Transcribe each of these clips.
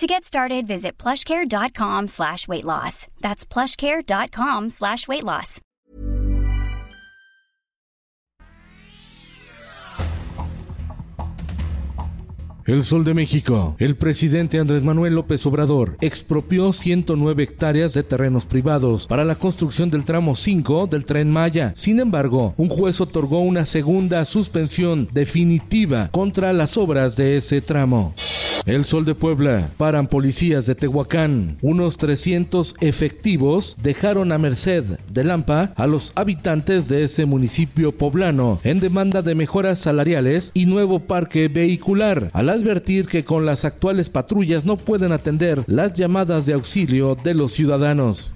To get started, visit plushcare.com slash weight loss. That's plushcare.com slash weight loss. El Sol de México. El presidente Andrés Manuel López Obrador expropió 109 hectáreas de terrenos privados para la construcción del tramo 5 del tren Maya. Sin embargo, un juez otorgó una segunda suspensión definitiva contra las obras de ese tramo. El Sol de Puebla. Paran policías de Tehuacán. Unos 300 efectivos dejaron a merced de Lampa a los habitantes de ese municipio poblano en demanda de mejoras salariales y nuevo parque vehicular, al advertir que con las actuales patrullas no pueden atender las llamadas de auxilio de los ciudadanos.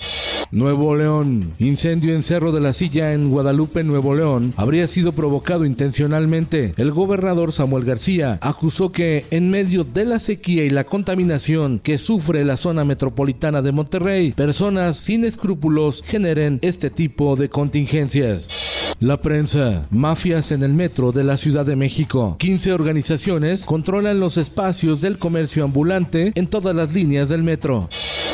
Nuevo León. Incendio en Cerro de la Silla en Guadalupe, Nuevo León, habría sido provocado intencionalmente. El gobernador Samuel García acusó que en medio de la sequía y la contaminación que sufre la zona metropolitana de Monterrey, personas sin escrúpulos generen este tipo de contingencias. La prensa. Mafias en el metro de la Ciudad de México. 15 organizaciones controlan los espacios del comercio ambulante en todas las líneas del metro.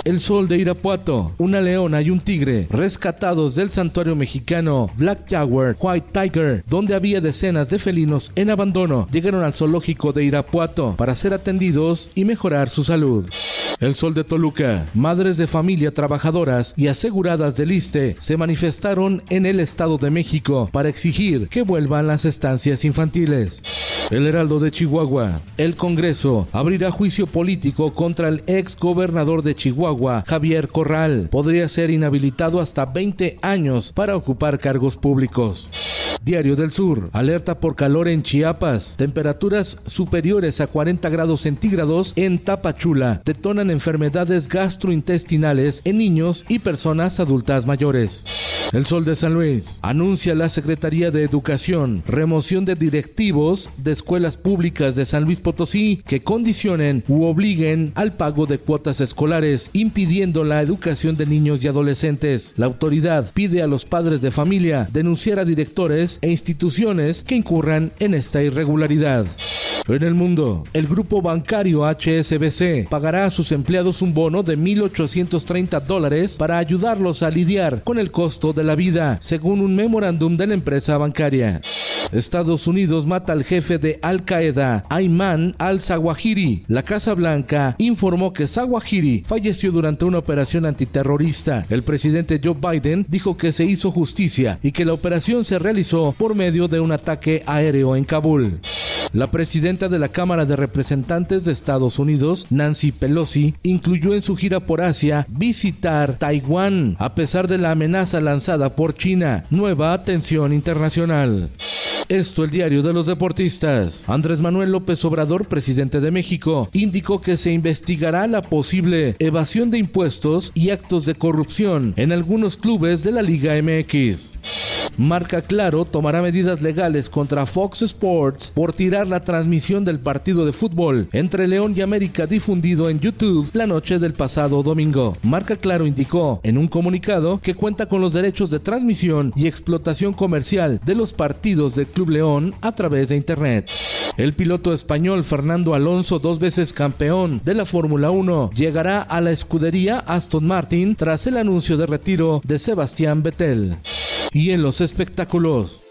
El Sol de Irapuato, una leona y un tigre rescatados del santuario mexicano Black Jaguar White Tiger, donde había decenas de felinos en abandono, llegaron al zoológico de Irapuato para ser atendidos y mejorar su salud. El Sol de Toluca, madres de familia trabajadoras y aseguradas del ISTE se manifestaron en el Estado de México para exigir que vuelvan las estancias infantiles. El Heraldo de Chihuahua, el Congreso abrirá juicio político contra el ex gobernador de Chihuahua, Javier Corral. Podría ser inhabilitado hasta 20 años para ocupar cargos públicos. Diario del Sur, alerta por calor en Chiapas, temperaturas superiores a 40 grados centígrados en Tapachula, detonan enfermedades gastrointestinales en niños y personas adultas mayores. El Sol de San Luis. Anuncia la Secretaría de Educación. Remoción de directivos de escuelas públicas de San Luis Potosí que condicionen u obliguen al pago de cuotas escolares, impidiendo la educación de niños y adolescentes. La autoridad pide a los padres de familia denunciar a directores e instituciones que incurran en esta irregularidad. En el mundo, el grupo bancario HSBC pagará a sus empleados un bono de 1.830 dólares para ayudarlos a lidiar con el costo de la vida, según un memorándum de la empresa bancaria. Estados Unidos mata al jefe de Al Qaeda, Ayman al-Zawahiri. La Casa Blanca informó que Zawahiri falleció durante una operación antiterrorista. El presidente Joe Biden dijo que se hizo justicia y que la operación se realizó por medio de un ataque aéreo en Kabul. La presidenta de la Cámara de Representantes de Estados Unidos, Nancy Pelosi, incluyó en su gira por Asia visitar Taiwán, a pesar de la amenaza lanzada por China. Nueva atención internacional. Esto el diario de los deportistas. Andrés Manuel López Obrador, presidente de México, indicó que se investigará la posible evasión de impuestos y actos de corrupción en algunos clubes de la Liga MX. Marca Claro tomará medidas legales contra Fox Sports por tirar la transmisión del partido de fútbol entre León y América difundido en YouTube la noche del pasado domingo. Marca Claro indicó en un comunicado que cuenta con los derechos de transmisión y explotación comercial de los partidos del Club León a través de Internet. El piloto español Fernando Alonso, dos veces campeón de la Fórmula 1, llegará a la escudería Aston Martin tras el anuncio de retiro de Sebastián Vettel. Y en los espectáculos.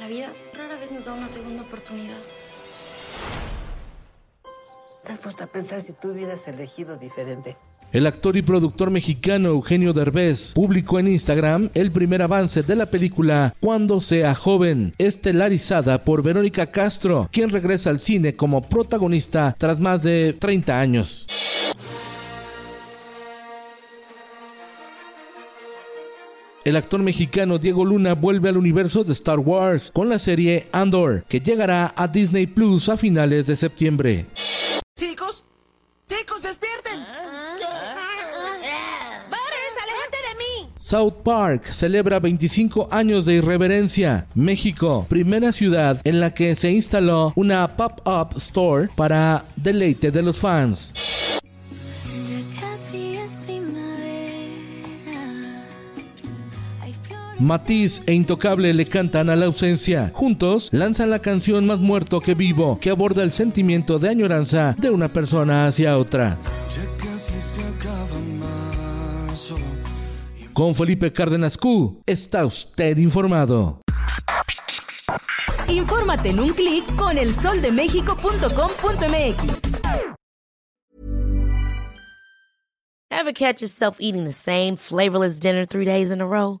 La vida rara vez nos da una segunda oportunidad. ¿Te has puesto a pensar si tú hubieras elegido diferente? El actor y productor mexicano Eugenio Derbez publicó en Instagram el primer avance de la película Cuando sea joven, estelarizada por Verónica Castro, quien regresa al cine como protagonista tras más de 30 años. El actor mexicano Diego Luna vuelve al universo de Star Wars con la serie Andor, que llegará a Disney Plus a finales de septiembre. Chicos, chicos, despierten. ¡Butters, aléjate de mí! South Park celebra 25 años de irreverencia. México, primera ciudad en la que se instaló una pop-up store para deleite de los fans. Matiz e Intocable le cantan a la ausencia. Juntos lanzan la canción Más muerto que vivo, que aborda el sentimiento de añoranza de una persona hacia otra. Con Felipe Cárdenas Q, está usted informado. Infórmate en un clic con elsoldemexico.com.mx. Ever catch yourself eating the same flavorless dinner three days in a row?